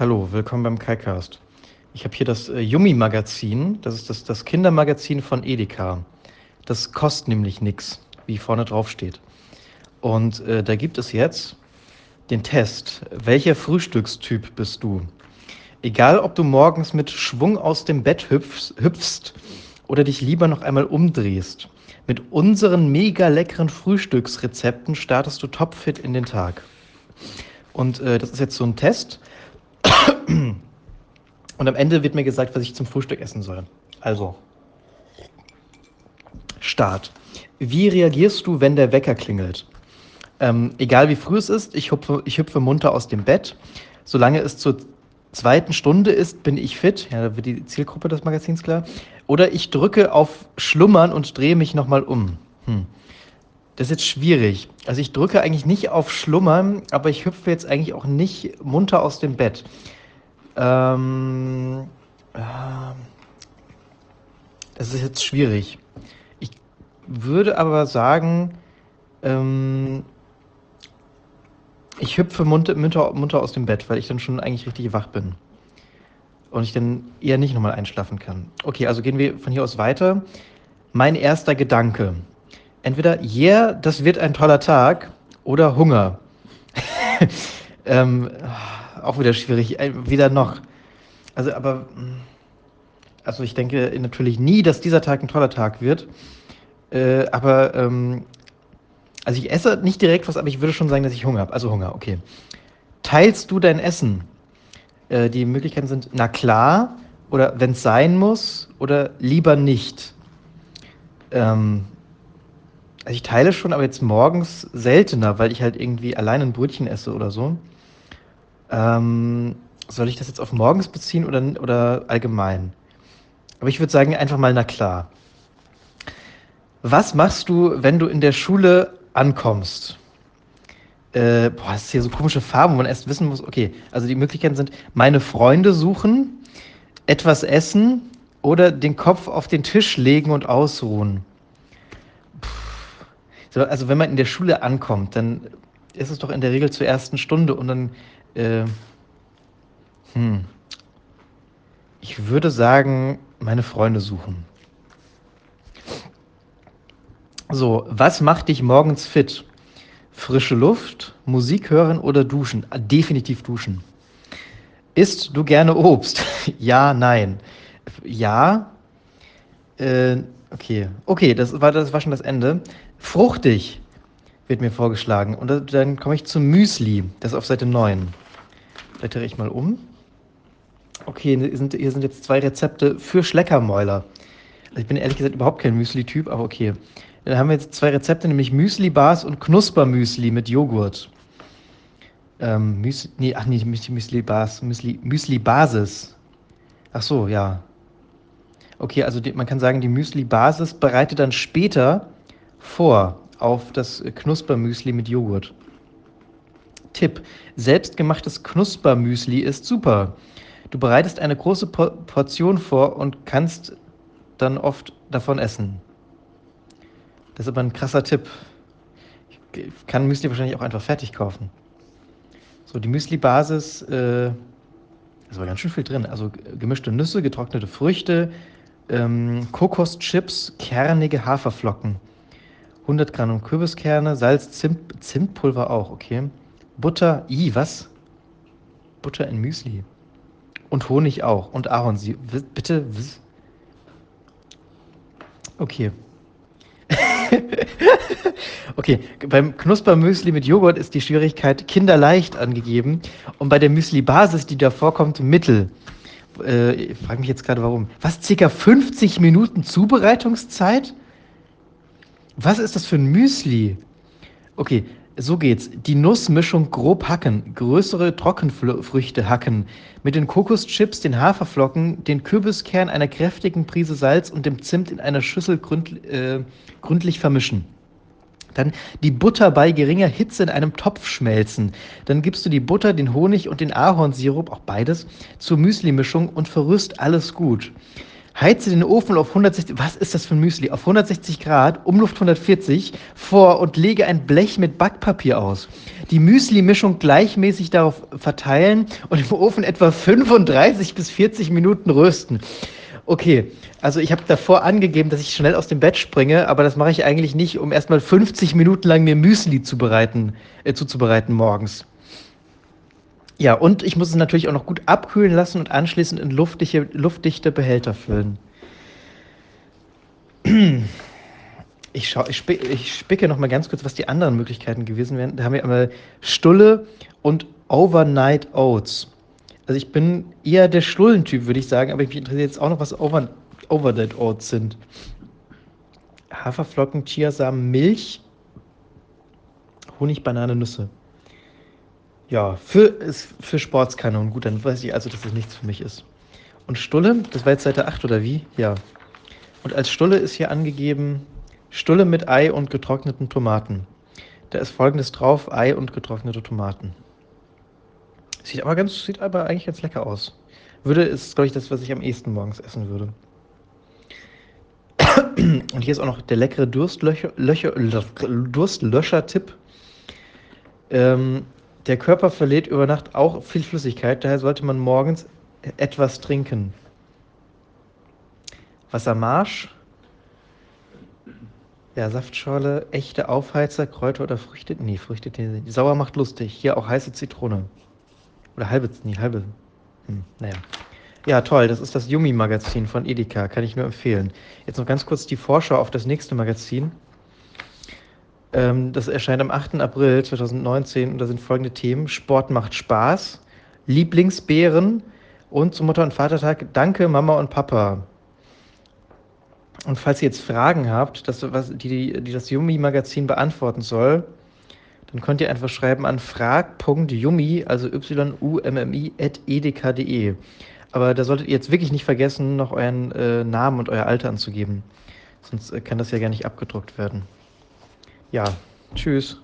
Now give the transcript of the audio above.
Hallo, willkommen beim KaiCast. Ich habe hier das äh, Yummy-Magazin. Das ist das, das Kindermagazin von Edeka. Das kostet nämlich nichts, wie vorne drauf steht. Und äh, da gibt es jetzt den Test. Welcher Frühstückstyp bist du? Egal, ob du morgens mit Schwung aus dem Bett hüpfst, hüpfst oder dich lieber noch einmal umdrehst. Mit unseren mega leckeren Frühstücksrezepten startest du topfit in den Tag. Und äh, das ist jetzt so ein Test. Und am Ende wird mir gesagt, was ich zum Frühstück essen soll. Also, Start. Wie reagierst du, wenn der Wecker klingelt? Ähm, egal wie früh es ist, ich hüpfe, ich hüpfe munter aus dem Bett. Solange es zur zweiten Stunde ist, bin ich fit. Ja, da wird die Zielgruppe des Magazins klar. Oder ich drücke auf Schlummern und drehe mich nochmal um. Hm. Das ist jetzt schwierig. Also ich drücke eigentlich nicht auf Schlummern, aber ich hüpfe jetzt eigentlich auch nicht munter aus dem Bett. Ähm, äh, das ist jetzt schwierig. Ich würde aber sagen, ähm, ich hüpfe munter, munter, munter aus dem Bett, weil ich dann schon eigentlich richtig wach bin. Und ich dann eher nicht nochmal einschlafen kann. Okay, also gehen wir von hier aus weiter. Mein erster Gedanke. Entweder, yeah, das wird ein toller Tag oder Hunger. ähm, auch wieder schwierig. Äh, wieder noch. Also, aber. Mm, also, ich denke natürlich nie, dass dieser Tag ein toller Tag wird. Äh, aber. Ähm, also, ich esse nicht direkt was, aber ich würde schon sagen, dass ich Hunger habe. Also, Hunger, okay. Teilst du dein Essen? Äh, die Möglichkeiten sind, na klar, oder wenn es sein muss, oder lieber nicht. Ähm, also ich teile schon, aber jetzt morgens seltener, weil ich halt irgendwie allein ein Brötchen esse oder so. Ähm, soll ich das jetzt auf morgens beziehen oder, oder allgemein? Aber ich würde sagen, einfach mal na klar. Was machst du, wenn du in der Schule ankommst? Äh, boah, das ist hier so komische Farben, wo man erst wissen muss, okay, also die Möglichkeiten sind, meine Freunde suchen, etwas essen oder den Kopf auf den Tisch legen und ausruhen. So, also wenn man in der Schule ankommt, dann ist es doch in der Regel zur ersten Stunde und dann, äh, hm, ich würde sagen, meine Freunde suchen. So, was macht dich morgens fit? Frische Luft, Musik hören oder duschen? Ah, definitiv duschen. Isst du gerne Obst? ja, nein. Ja. Äh, okay. Okay, das war, das war schon das Ende. Fruchtig wird mir vorgeschlagen. Und dann komme ich zum Müsli. Das ist auf Seite 9. Blättere ich mal um. Okay, hier sind, hier sind jetzt zwei Rezepte für Schleckermäuler. Also ich bin ehrlich gesagt überhaupt kein Müsli-Typ, aber okay. Dann haben wir jetzt zwei Rezepte, nämlich Müsli-Bars und Knuspermüsli mit Joghurt. Ähm, Müsli, nee, ach nee, Müsli-Bars, Müsli, Müsli-Basis. Ach so, ja. Okay, also die, man kann sagen, die Müsli-Basis bereitet dann später vor auf das Knuspermüsli mit Joghurt. Tipp: Selbstgemachtes Knuspermüsli ist super. Du bereitest eine große Portion vor und kannst dann oft davon essen. Das ist aber ein krasser Tipp. Ich kann Müsli wahrscheinlich auch einfach fertig kaufen. So, die Müsli-Basis, äh, ist aber ganz schön viel drin. Also gemischte Nüsse, getrocknete Früchte, ähm, Kokoschips, kernige Haferflocken. 100 Gramm Kürbiskerne, Salz, Zimt, Zimtpulver auch, okay. Butter, i, was? Butter in Müsli. Und Honig auch. Und Ahornsirup. Bitte, Okay. okay, beim Knuspermüsli mit Joghurt ist die Schwierigkeit kinderleicht angegeben und bei der Müsli-Basis, die da vorkommt, mittel. Äh, ich frage mich jetzt gerade, warum. Was, circa 50 Minuten Zubereitungszeit? Was ist das für ein Müsli? Okay, so geht's. Die Nussmischung grob hacken, größere Trockenfrüchte hacken, mit den Kokoschips, den Haferflocken, den Kürbiskern, einer kräftigen Prise Salz und dem Zimt in einer Schüssel gründ, äh, gründlich vermischen. Dann die Butter bei geringer Hitze in einem Topf schmelzen. Dann gibst du die Butter, den Honig und den Ahornsirup, auch beides, zur Müsli-Mischung und verrührst alles gut. Heize den Ofen auf 160, was ist das für ein Müsli? Auf 160 Grad, Umluft 140 vor und lege ein Blech mit Backpapier aus. Die Müsli-Mischung gleichmäßig darauf verteilen und im Ofen etwa 35 bis 40 Minuten rösten. Okay, also ich habe davor angegeben, dass ich schnell aus dem Bett springe, aber das mache ich eigentlich nicht, um erstmal 50 Minuten lang mir Müsli zubereiten, äh, zuzubereiten morgens. Ja, und ich muss es natürlich auch noch gut abkühlen lassen und anschließend in luftdichte, luftdichte Behälter füllen. Ich, schau, ich, spick, ich spicke noch mal ganz kurz, was die anderen Möglichkeiten gewesen wären. Da haben wir einmal Stulle und Overnight Oats. Also ich bin eher der Stullentyp, würde ich sagen, aber mich interessiert jetzt auch noch, was Over, Overnight Oats sind. Haferflocken, Chiasamen, Milch, Honig, Banane, Nüsse. Ja, für, für Sportskanonen. Gut, dann weiß ich also, dass das nichts für mich ist. Und Stulle, das war jetzt Seite 8 oder wie? Ja. Und als Stulle ist hier angegeben Stulle mit Ei und getrockneten Tomaten. Da ist folgendes drauf: Ei und getrocknete Tomaten. Sieht aber, ganz, sieht aber eigentlich ganz lecker aus. Würde ist, glaube ich, das, was ich am ehesten morgens essen würde. Und hier ist auch noch der leckere Durstlöscher-Tipp. Ähm, der Körper verliert über Nacht auch viel Flüssigkeit, daher sollte man morgens etwas trinken. Wassermarsch, ja, Saftschorle, echte Aufheizer, Kräuter oder Früchte. Nee, Früchte, die sauer macht lustig. Hier auch heiße Zitrone. Oder halbe, nee, halbe. Hm, naja. Ja, toll, das ist das Yumi-Magazin von Edeka, kann ich nur empfehlen. Jetzt noch ganz kurz die Vorschau auf das nächste Magazin. Ähm, das erscheint am 8. April 2019 und da sind folgende Themen: Sport macht Spaß, Lieblingsbären und zum Mutter- und Vatertag Danke, Mama und Papa. Und falls ihr jetzt Fragen habt, das, was, die, die das Yumi-Magazin beantworten soll, dann könnt ihr einfach schreiben an frag.yumi, also y-u-m-m-i, at edk.de. Aber da solltet ihr jetzt wirklich nicht vergessen, noch euren äh, Namen und euer Alter anzugeben. Sonst äh, kann das ja gar nicht abgedruckt werden. Ja, tschüss.